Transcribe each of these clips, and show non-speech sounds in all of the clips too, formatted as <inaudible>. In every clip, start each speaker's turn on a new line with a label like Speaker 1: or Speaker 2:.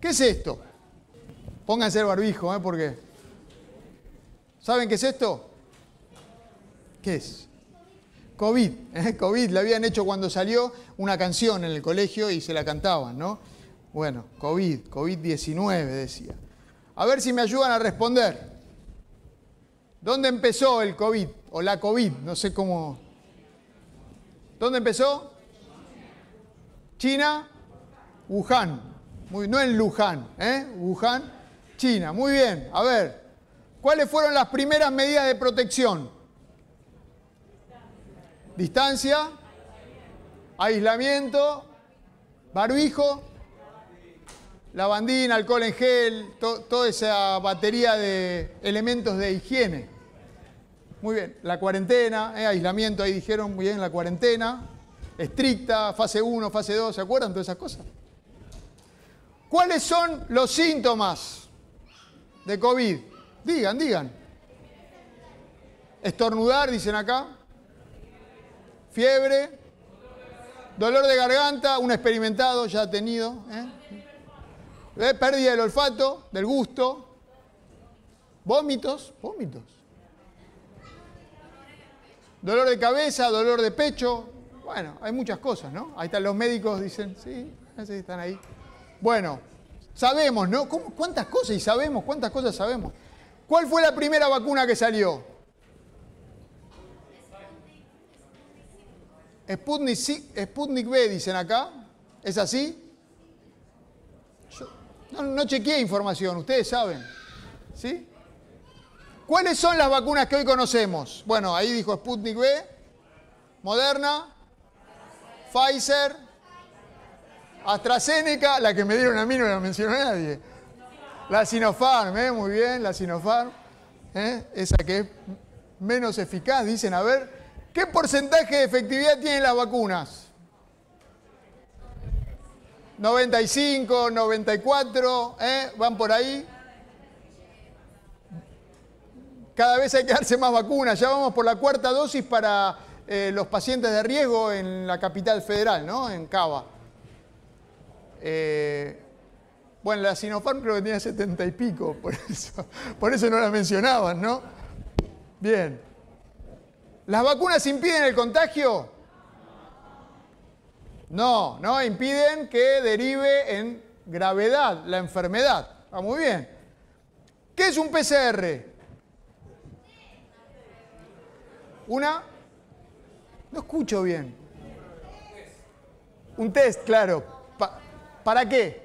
Speaker 1: ¿Qué es esto? Pónganse el barbijo, ¿eh? Porque. ¿Saben qué es esto? ¿Qué es? COVID. ¿eh? <laughs> COVID. Le habían hecho cuando salió una canción en el colegio y se la cantaban, ¿no? Bueno, COVID, COVID-19 decía. A ver si me ayudan a responder. ¿Dónde empezó el COVID? O la COVID, no sé cómo. ¿Dónde empezó? China, Wuhan. No en Luján, ¿eh? Wuhan, China. Muy bien. A ver, ¿cuáles fueron las primeras medidas de protección? Distancia, aislamiento, barbijo, lavandina, alcohol en gel, toda esa batería de elementos de higiene. Muy bien, la cuarentena, eh, aislamiento, ahí dijeron muy bien, la cuarentena, estricta, fase 1, fase 2, ¿se acuerdan todas esas cosas? ¿Cuáles son los síntomas de COVID? Digan, digan. Estornudar, dicen acá. Fiebre. Dolor de garganta, un experimentado ya ha tenido. ¿eh? ¿Eh? Pérdida del olfato, del gusto. Vómitos, vómitos. Dolor de cabeza, dolor de pecho. Bueno, hay muchas cosas, ¿no? Ahí están los médicos, dicen, sí, sí están ahí. Bueno, sabemos, ¿no? ¿Cuántas cosas y sabemos? ¿Cuántas cosas sabemos? ¿Cuál fue la primera vacuna que salió? Sputnik, Sputnik B, dicen acá. ¿Es así? no, no chequeé información, ustedes saben. ¿Sí? ¿Cuáles son las vacunas que hoy conocemos? Bueno, ahí dijo Sputnik B, Moderna, Pfizer, AstraZeneca, la que me dieron a mí no la mencionó nadie. La Sinopharm, ¿eh? muy bien, la Sinopharm, ¿eh? esa que es menos eficaz. Dicen, a ver, ¿qué porcentaje de efectividad tienen las vacunas? 95, 94, ¿eh? van por ahí. Cada vez hay que darse más vacunas. Ya vamos por la cuarta dosis para eh, los pacientes de riesgo en la capital federal, ¿no? En Cava. Eh, bueno, la Sinopharm creo que tenía 70 y pico, <laughs> por eso, por eso no la mencionaban, ¿no? Bien. ¿Las vacunas impiden el contagio? No, no, impiden que derive en gravedad la enfermedad. Está muy bien. ¿Qué es un PCR? Una... No escucho bien. Un test, claro. ¿Para qué?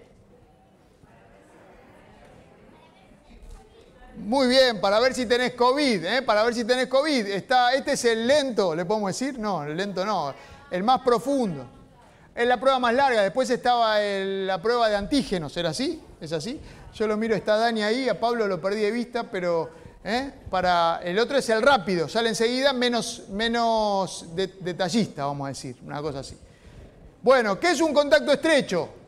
Speaker 1: Muy bien, para ver si tenés COVID, ¿eh? para ver si tenés COVID. Está, este es el lento, ¿le podemos decir? No, el lento no, el más profundo. Es la prueba más larga, después estaba la prueba de antígenos, ¿era así? ¿Es así? Yo lo miro, está Dani ahí, a Pablo lo perdí de vista, pero ¿eh? para el otro es el rápido, sale enseguida menos, menos detallista, vamos a decir, una cosa así. Bueno, ¿qué es un contacto estrecho?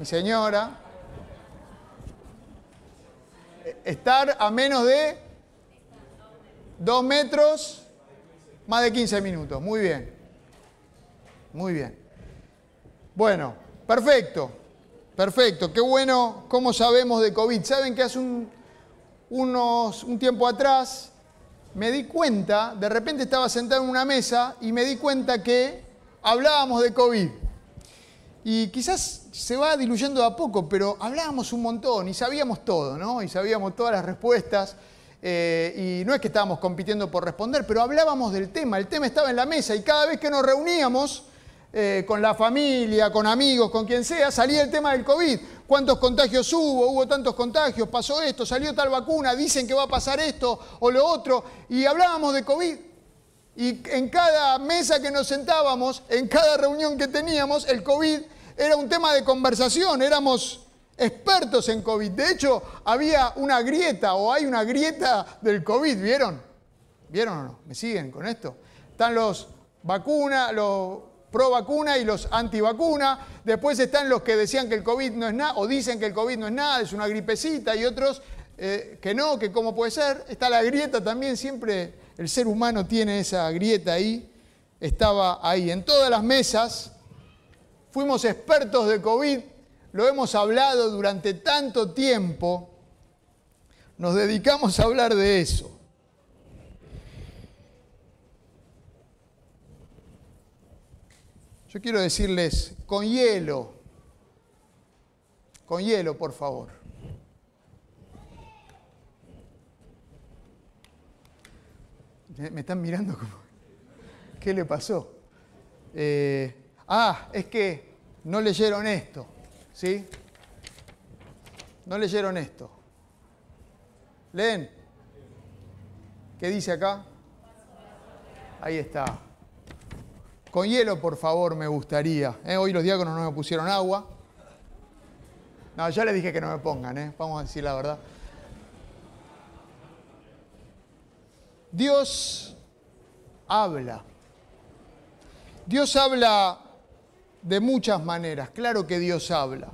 Speaker 1: Mi señora. Estar a menos de dos metros, más de 15 minutos. Muy bien. Muy bien. Bueno, perfecto. Perfecto. Qué bueno cómo sabemos de COVID. Saben que hace un, unos, un tiempo atrás me di cuenta, de repente estaba sentado en una mesa y me di cuenta que hablábamos de COVID. Y quizás se va diluyendo a poco, pero hablábamos un montón y sabíamos todo, ¿no? Y sabíamos todas las respuestas. Eh, y no es que estábamos compitiendo por responder, pero hablábamos del tema. El tema estaba en la mesa y cada vez que nos reuníamos, eh, con la familia, con amigos, con quien sea, salía el tema del COVID. ¿Cuántos contagios hubo? Hubo tantos contagios, pasó esto, salió tal vacuna, dicen que va a pasar esto o lo otro. Y hablábamos de COVID. Y en cada mesa que nos sentábamos, en cada reunión que teníamos, el COVID era un tema de conversación, éramos expertos en COVID. De hecho, había una grieta o hay una grieta del COVID, ¿vieron? ¿Vieron o no? ¿Me siguen con esto? Están los vacunas, los pro vacuna y los anti vacuna. Después están los que decían que el COVID no es nada, o dicen que el COVID no es nada, es una gripecita, y otros eh, que no, que cómo puede ser. Está la grieta también, siempre el ser humano tiene esa grieta ahí, estaba ahí. En todas las mesas fuimos expertos de COVID, lo hemos hablado durante tanto tiempo, nos dedicamos a hablar de eso. Yo quiero decirles, con hielo, con hielo, por favor. Me están mirando como, <laughs> ¿qué le pasó? Eh, ah, es que no leyeron esto, ¿sí? No leyeron esto. ¿Leen? ¿Qué dice acá? Ahí está. Con hielo, por favor, me gustaría. ¿eh? Hoy los diáconos no me pusieron agua. No, ya les dije que no me pongan, ¿eh? vamos a decir la verdad. Dios habla. Dios habla de muchas maneras, claro que Dios habla.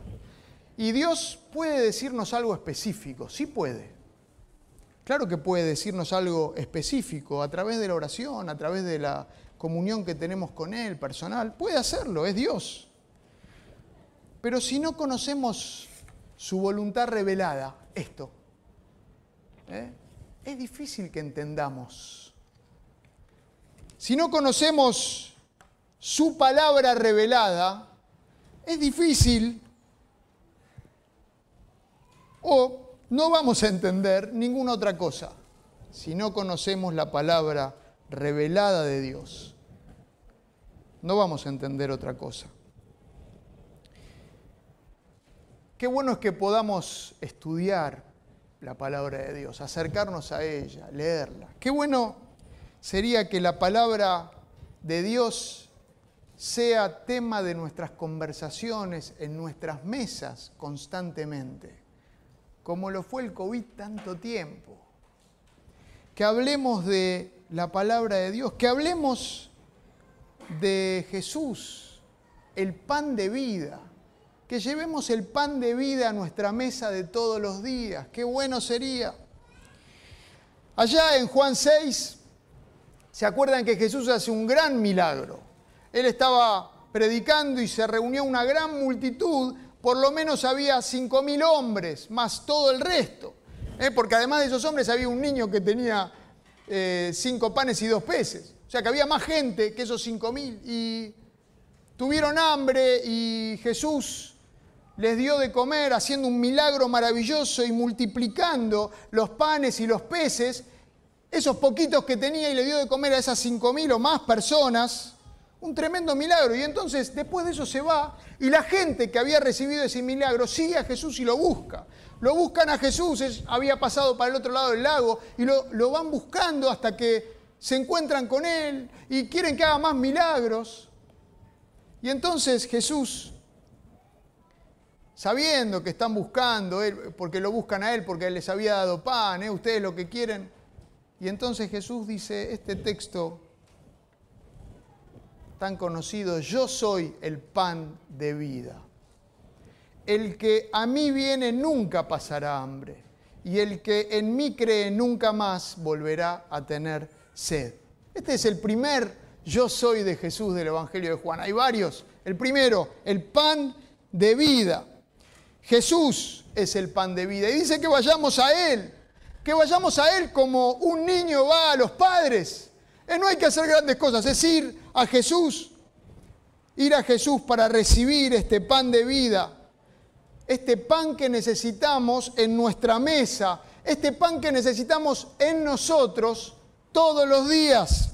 Speaker 1: Y Dios puede decirnos algo específico, sí puede. Claro que puede decirnos algo específico a través de la oración, a través de la comunión que tenemos con Él, personal, puede hacerlo, es Dios. Pero si no conocemos su voluntad revelada, esto, ¿eh? Es difícil que entendamos. Si no conocemos su palabra revelada, es difícil o no vamos a entender ninguna otra cosa si no conocemos la palabra revelada de Dios. No vamos a entender otra cosa. Qué bueno es que podamos estudiar la palabra de Dios, acercarnos a ella, leerla. Qué bueno sería que la palabra de Dios sea tema de nuestras conversaciones en nuestras mesas constantemente, como lo fue el COVID tanto tiempo. Que hablemos de la palabra de Dios, que hablemos de Jesús, el pan de vida, que llevemos el pan de vida a nuestra mesa de todos los días, qué bueno sería. Allá en Juan 6, ¿se acuerdan que Jesús hace un gran milagro? Él estaba predicando y se reunió una gran multitud, por lo menos había cinco mil hombres, más todo el resto, ¿eh? porque además de esos hombres había un niño que tenía eh, cinco panes y dos peces. O sea que había más gente que esos cinco mil. Y tuvieron hambre y Jesús les dio de comer haciendo un milagro maravilloso y multiplicando los panes y los peces. Esos poquitos que tenía y le dio de comer a esas cinco mil o más personas. Un tremendo milagro. Y entonces después de eso se va y la gente que había recibido ese milagro sigue a Jesús y lo busca. Lo buscan a Jesús, había pasado para el otro lado del lago, y lo, lo van buscando hasta que se encuentran con Él y quieren que haga más milagros. Y entonces Jesús, sabiendo que están buscando, él, porque lo buscan a Él, porque Él les había dado pan, ¿eh? ustedes lo que quieren. Y entonces Jesús dice este texto tan conocido, yo soy el pan de vida el que a mí viene nunca pasará hambre, y el que en mí cree nunca más volverá a tener sed. Este es el primer yo soy de Jesús del Evangelio de Juan. Hay varios. El primero, el pan de vida. Jesús es el pan de vida. Y dice que vayamos a Él, que vayamos a Él como un niño va a los padres. Eh, no hay que hacer grandes cosas, es ir a Jesús, ir a Jesús para recibir este pan de vida este pan que necesitamos en nuestra mesa, este pan que necesitamos en nosotros todos los días.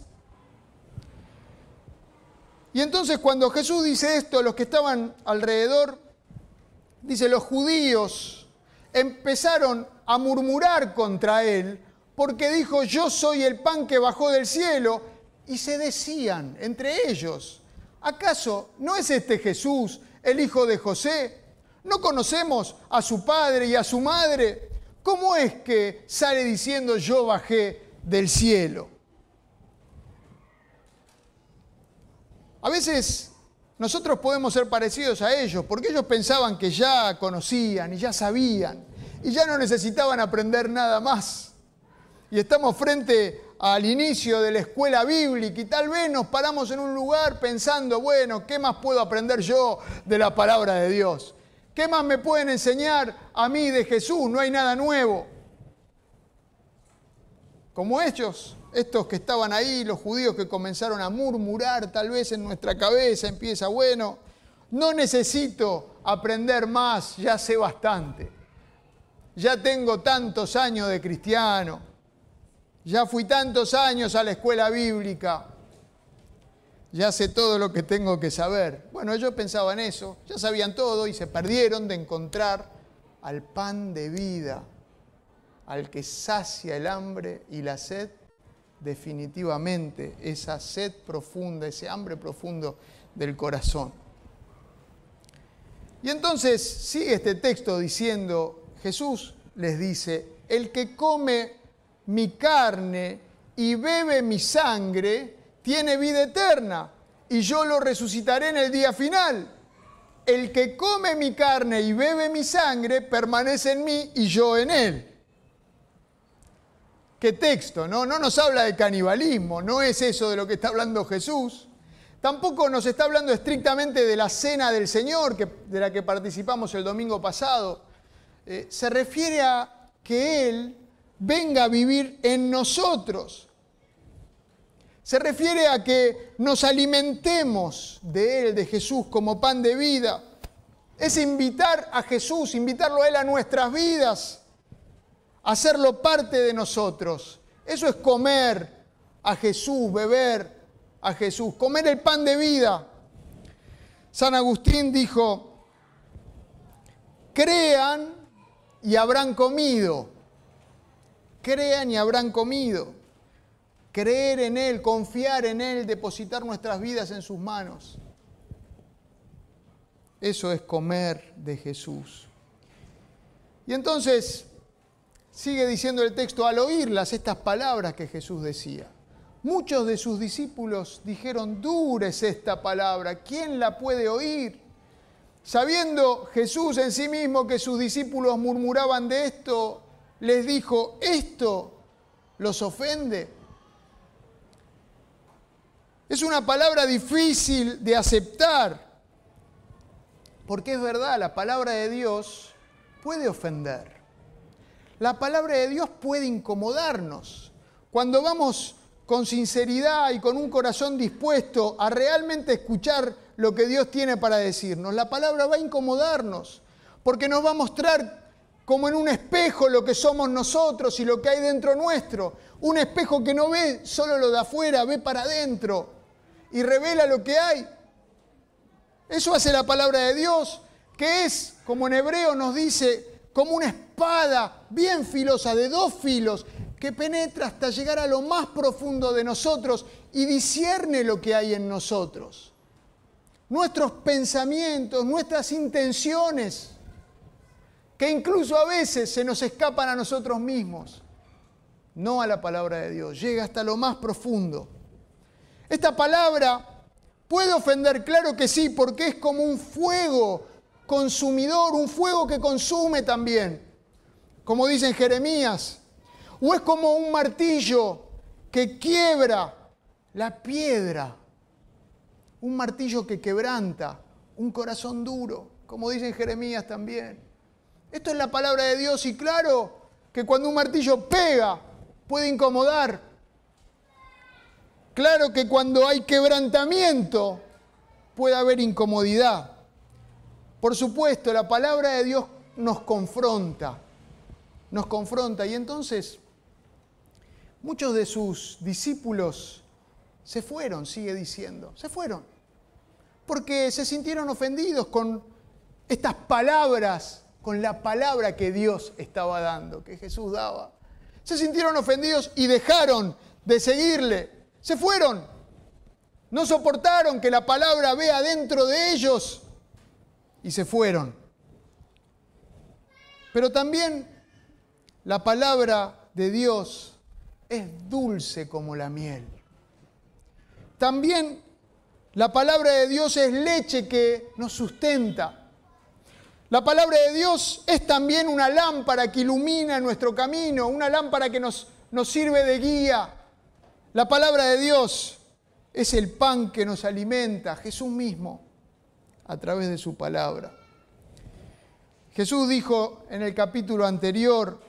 Speaker 1: Y entonces cuando Jesús dice esto, los que estaban alrededor, dice, los judíos empezaron a murmurar contra él porque dijo, yo soy el pan que bajó del cielo, y se decían entre ellos, ¿acaso no es este Jesús, el hijo de José? ¿No conocemos a su padre y a su madre? ¿Cómo es que sale diciendo yo bajé del cielo? A veces nosotros podemos ser parecidos a ellos porque ellos pensaban que ya conocían y ya sabían y ya no necesitaban aprender nada más. Y estamos frente al inicio de la escuela bíblica y tal vez nos paramos en un lugar pensando, bueno, ¿qué más puedo aprender yo de la palabra de Dios? ¿Qué más me pueden enseñar a mí de Jesús? No hay nada nuevo. Como ellos, estos que estaban ahí, los judíos que comenzaron a murmurar tal vez en nuestra cabeza, empieza, bueno, no necesito aprender más, ya sé bastante. Ya tengo tantos años de cristiano, ya fui tantos años a la escuela bíblica, ya sé todo lo que tengo que saber. Bueno, ellos pensaban eso, ya sabían todo y se perdieron de encontrar al pan de vida, al que sacia el hambre y la sed, definitivamente esa sed profunda, ese hambre profundo del corazón. Y entonces sigue este texto diciendo, Jesús les dice, el que come mi carne y bebe mi sangre, tiene vida eterna y yo lo resucitaré en el día final. El que come mi carne y bebe mi sangre permanece en mí y yo en él. ¿Qué texto? No, no nos habla de canibalismo, no es eso de lo que está hablando Jesús. Tampoco nos está hablando estrictamente de la cena del Señor, de la que participamos el domingo pasado. Eh, se refiere a que Él venga a vivir en nosotros. Se refiere a que nos alimentemos de Él, de Jesús, como pan de vida. Es invitar a Jesús, invitarlo a Él a nuestras vidas, hacerlo parte de nosotros. Eso es comer a Jesús, beber a Jesús, comer el pan de vida. San Agustín dijo, crean y habrán comido, crean y habrán comido creer en Él, confiar en Él, depositar nuestras vidas en sus manos. Eso es comer de Jesús. Y entonces sigue diciendo el texto, al oírlas estas palabras que Jesús decía, muchos de sus discípulos dijeron, dura es esta palabra, ¿quién la puede oír? Sabiendo Jesús en sí mismo que sus discípulos murmuraban de esto, les dijo, ¿esto los ofende? Es una palabra difícil de aceptar, porque es verdad, la palabra de Dios puede ofender. La palabra de Dios puede incomodarnos. Cuando vamos con sinceridad y con un corazón dispuesto a realmente escuchar lo que Dios tiene para decirnos, la palabra va a incomodarnos, porque nos va a mostrar como en un espejo lo que somos nosotros y lo que hay dentro nuestro. Un espejo que no ve solo lo de afuera, ve para adentro y revela lo que hay. Eso hace la palabra de Dios, que es, como en hebreo nos dice, como una espada bien filosa, de dos filos, que penetra hasta llegar a lo más profundo de nosotros y discierne lo que hay en nosotros. Nuestros pensamientos, nuestras intenciones, que incluso a veces se nos escapan a nosotros mismos, no a la palabra de Dios, llega hasta lo más profundo. Esta palabra puede ofender, claro que sí, porque es como un fuego consumidor, un fuego que consume también, como dice en Jeremías, o es como un martillo que quiebra la piedra, un martillo que quebranta, un corazón duro, como dice en Jeremías también. Esto es la palabra de Dios y claro que cuando un martillo pega puede incomodar, Claro que cuando hay quebrantamiento puede haber incomodidad. Por supuesto, la palabra de Dios nos confronta, nos confronta. Y entonces muchos de sus discípulos se fueron, sigue diciendo, se fueron, porque se sintieron ofendidos con estas palabras, con la palabra que Dios estaba dando, que Jesús daba. Se sintieron ofendidos y dejaron de seguirle. Se fueron. No soportaron que la palabra vea dentro de ellos y se fueron. Pero también la palabra de Dios es dulce como la miel. También la palabra de Dios es leche que nos sustenta. La palabra de Dios es también una lámpara que ilumina nuestro camino, una lámpara que nos, nos sirve de guía La palabra de Dios es el pan que nos alimenta, Jesús mismo, a través de su palabra. Jesús dijo en el capítulo anterior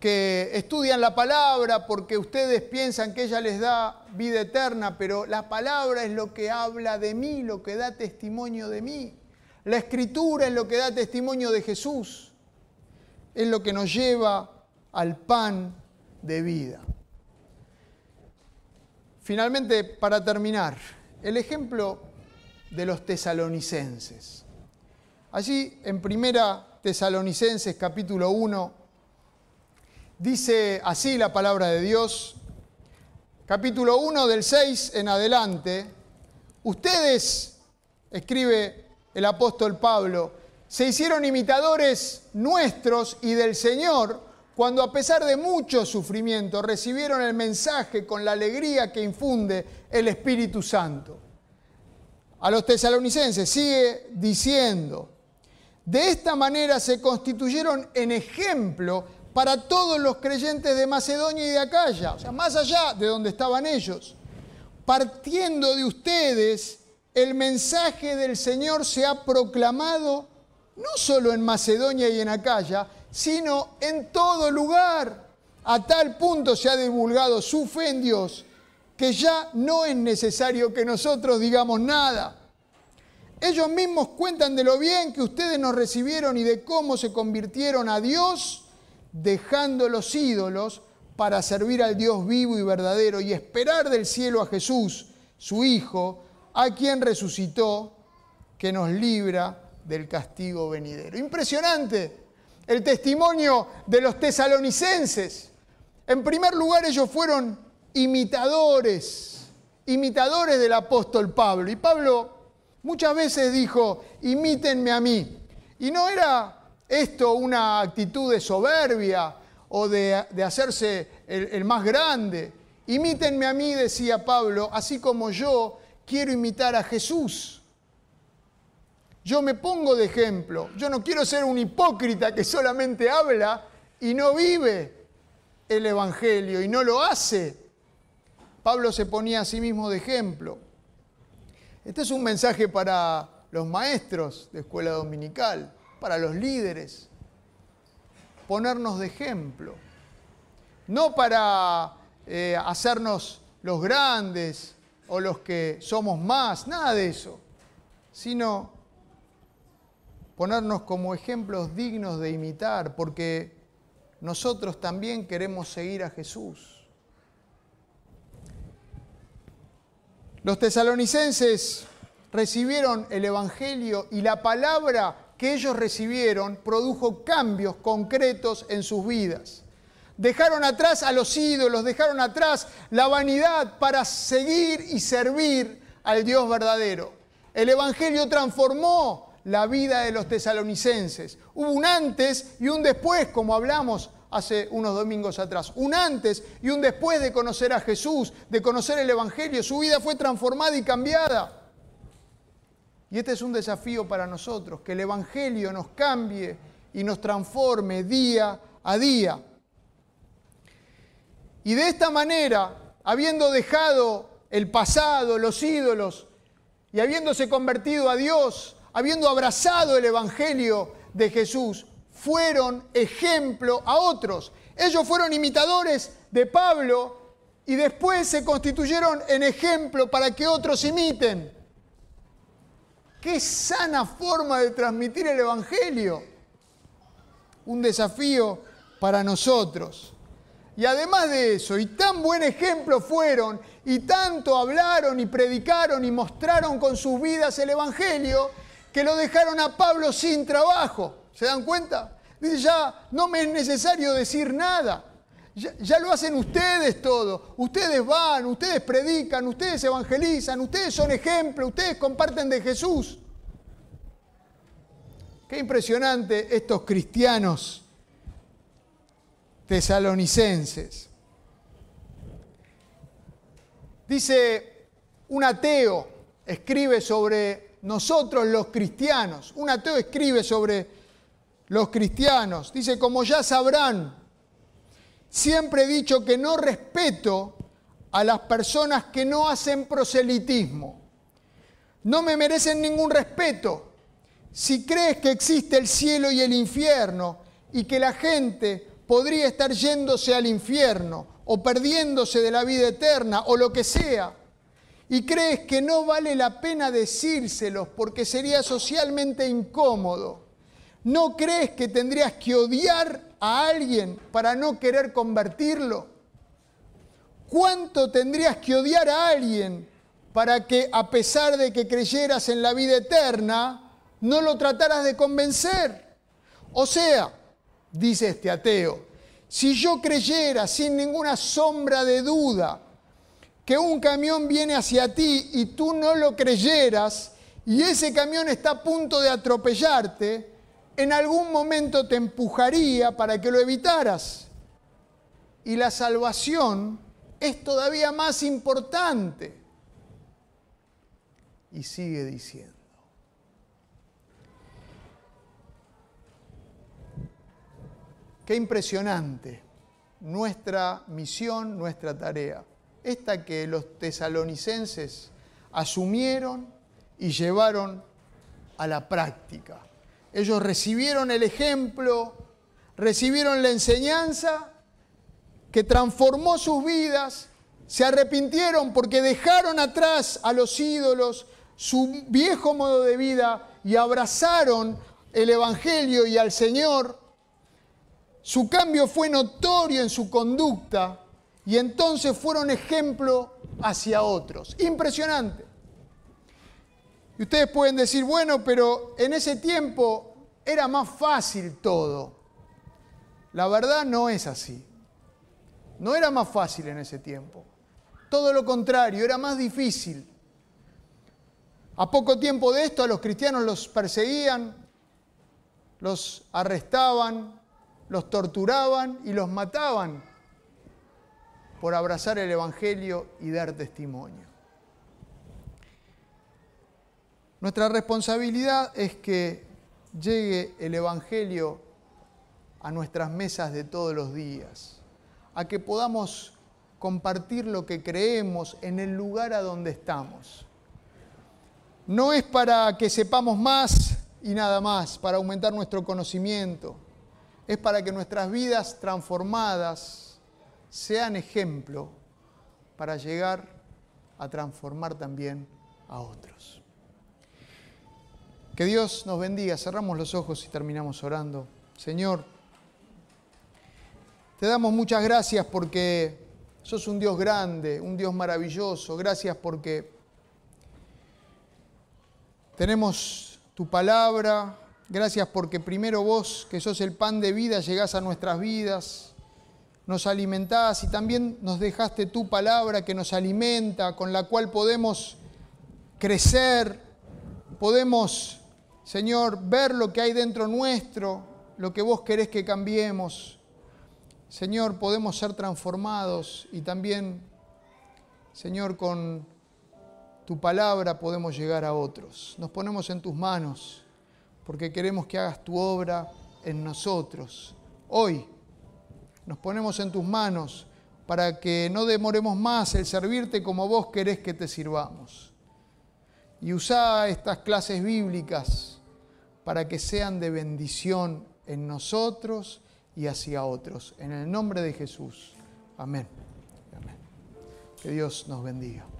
Speaker 1: que estudian la palabra porque ustedes piensan que ella les da vida eterna, pero la palabra es lo que habla de mí, lo que da testimonio de mí. La escritura es lo que da testimonio de Jesús, es lo que nos lleva al pan de vida. Finalmente, para terminar, el ejemplo de los tesalonicenses. Allí en Primera Tesalonicenses capítulo 1 dice así la palabra de Dios, capítulo 1 del 6 en adelante, ustedes, escribe el apóstol Pablo, se hicieron imitadores nuestros y del Señor cuando a pesar de mucho sufrimiento recibieron el mensaje con la alegría que infunde el Espíritu Santo. A los tesalonicenses sigue diciendo, de esta manera se constituyeron en ejemplo para todos los creyentes de Macedonia y de Acaya, o sea, más allá de donde estaban ellos. Partiendo de ustedes, el mensaje del Señor se ha proclamado no solo en Macedonia y en Acaya, sino en todo lugar. A tal punto se ha divulgado su fe en Dios que ya no es necesario que nosotros digamos nada. Ellos mismos cuentan de lo bien que ustedes nos recibieron y de cómo se convirtieron a Dios dejando los ídolos para servir al Dios vivo y verdadero y esperar del cielo a Jesús, su Hijo, a quien resucitó, que nos libra del castigo venidero. Impresionante el testimonio de los tesalonicenses. En primer lugar, ellos fueron imitadores, imitadores del apóstol Pablo. Y Pablo muchas veces dijo, imítenme a mí. Y no era esto una actitud de soberbia o de, hacerse el, el más grande. Imítenme a mí, decía Pablo, así como yo quiero imitar a Jesús. Yo me pongo de ejemplo. Yo no quiero ser un hipócrita que solamente habla y no vive el Evangelio y no lo hace. Pablo se ponía a sí mismo de ejemplo. Este es un mensaje para los maestros de escuela dominical, para los líderes. Ponernos de ejemplo. No para eh, hacernos los grandes o los que somos más, nada de eso, sino ponernos como ejemplos dignos de imitar, porque nosotros también queremos seguir a Jesús. Los tesalonicenses recibieron el Evangelio y la palabra que ellos recibieron produjo cambios concretos en sus vidas. Dejaron atrás a los ídolos, dejaron atrás la vanidad para seguir y servir al Dios verdadero. El Evangelio transformó la vida de los tesalonicenses. Hubo un antes y un después, como hablamos hace unos domingos atrás. Un antes y un después de conocer a Jesús, de conocer el Evangelio. Su vida fue transformada y cambiada. Y este es un desafío para nosotros, que el Evangelio nos cambie y nos transforme día a día. Y de esta manera, habiendo dejado el pasado, los ídolos, y habiéndose convertido a Dios, habiendo abrazado el Evangelio de Jesús, fueron ejemplo a otros. Ellos fueron imitadores de Pablo y después se constituyeron en ejemplo para que otros imiten. Qué sana forma de transmitir el Evangelio. Un desafío para nosotros. Y además de eso, y tan buen ejemplo fueron, y tanto hablaron y predicaron y mostraron con sus vidas el Evangelio, que lo dejaron a Pablo sin trabajo. ¿Se dan cuenta? Dice, ya no me es necesario decir nada. Ya, lo hacen ustedes todo. Ustedes van, ustedes predican, ustedes evangelizan, ustedes son ejemplo, ustedes comparten de Jesús. Qué impresionante estos cristianos tesalonicenses. Dice un ateo, escribe sobre nosotros los cristianos. Un ateo escribe sobre los cristianos. Dice, como ya sabrán, siempre he dicho que no respeto a las personas que no hacen proselitismo. No me merecen ningún respeto. Si crees que existe el cielo y el infierno y que la gente podría estar yéndose al infierno o perdiéndose de la vida eterna o lo que sea, y crees que no vale la pena decírselos porque sería socialmente incómodo, ¿no crees que tendrías que odiar a alguien para no querer convertirlo? ¿Cuánto tendrías que odiar a alguien para que a pesar de que creyeras en la vida eterna, no lo trataras de convencer? O sea, dice este ateo, si yo creyera sin ninguna sombra de duda que un camión viene hacia ti y tú no lo creyeras y ese camión está a punto de atropellarte, en algún momento te empujaría para que lo evitaras. Y la salvación es todavía más importante. Y sigue diciendo. Qué impresionante nuestra misión, nuestra tarea. Esta que los tesalonicenses asumieron y llevaron a la práctica. Ellos recibieron el ejemplo, recibieron la enseñanza que transformó sus vidas, se arrepintieron porque dejaron atrás a los ídolos, su viejo modo de vida y abrazaron el Evangelio y al Señor su cambio fue notorio en su conducta y entonces fueron ejemplo hacia otros. Impresionante. Y ustedes pueden decir, bueno, pero en ese tiempo era más fácil todo. La verdad no es así. No era más fácil en ese tiempo. Todo lo contrario, era más difícil. A poco tiempo de esto a los cristianos los perseguían, los arrestaban, los torturaban y los mataban por abrazar el Evangelio y dar testimonio. Nuestra responsabilidad es que llegue el Evangelio a nuestras mesas de todos los días, a que podamos compartir lo que creemos en el lugar a donde estamos. No es para que sepamos más y nada más, para aumentar nuestro conocimiento es para que nuestras vidas transformadas sean ejemplo para llegar a transformar también a otros. Que Dios nos bendiga. Cerramos los ojos y terminamos orando. Señor, te damos muchas gracias porque sos un Dios grande, un Dios maravilloso. Gracias porque tenemos tu palabra, Gracias porque primero vos, que sos el pan de vida, llegás a nuestras vidas, nos alimentás y también nos dejaste tu palabra que nos alimenta, con la cual podemos crecer, podemos, Señor, ver lo que hay dentro nuestro, lo que vos querés que cambiemos. Señor, podemos ser transformados y también, Señor, con tu palabra podemos llegar a otros. Nos ponemos en tus manos porque queremos que hagas tu obra en nosotros. Hoy nos ponemos en tus manos para que no demoremos más el servirte como vos querés que te sirvamos. Y usa estas clases bíblicas para que sean de bendición en nosotros y hacia otros. En el nombre de Jesús. Amén. Amén. Que Dios nos bendiga.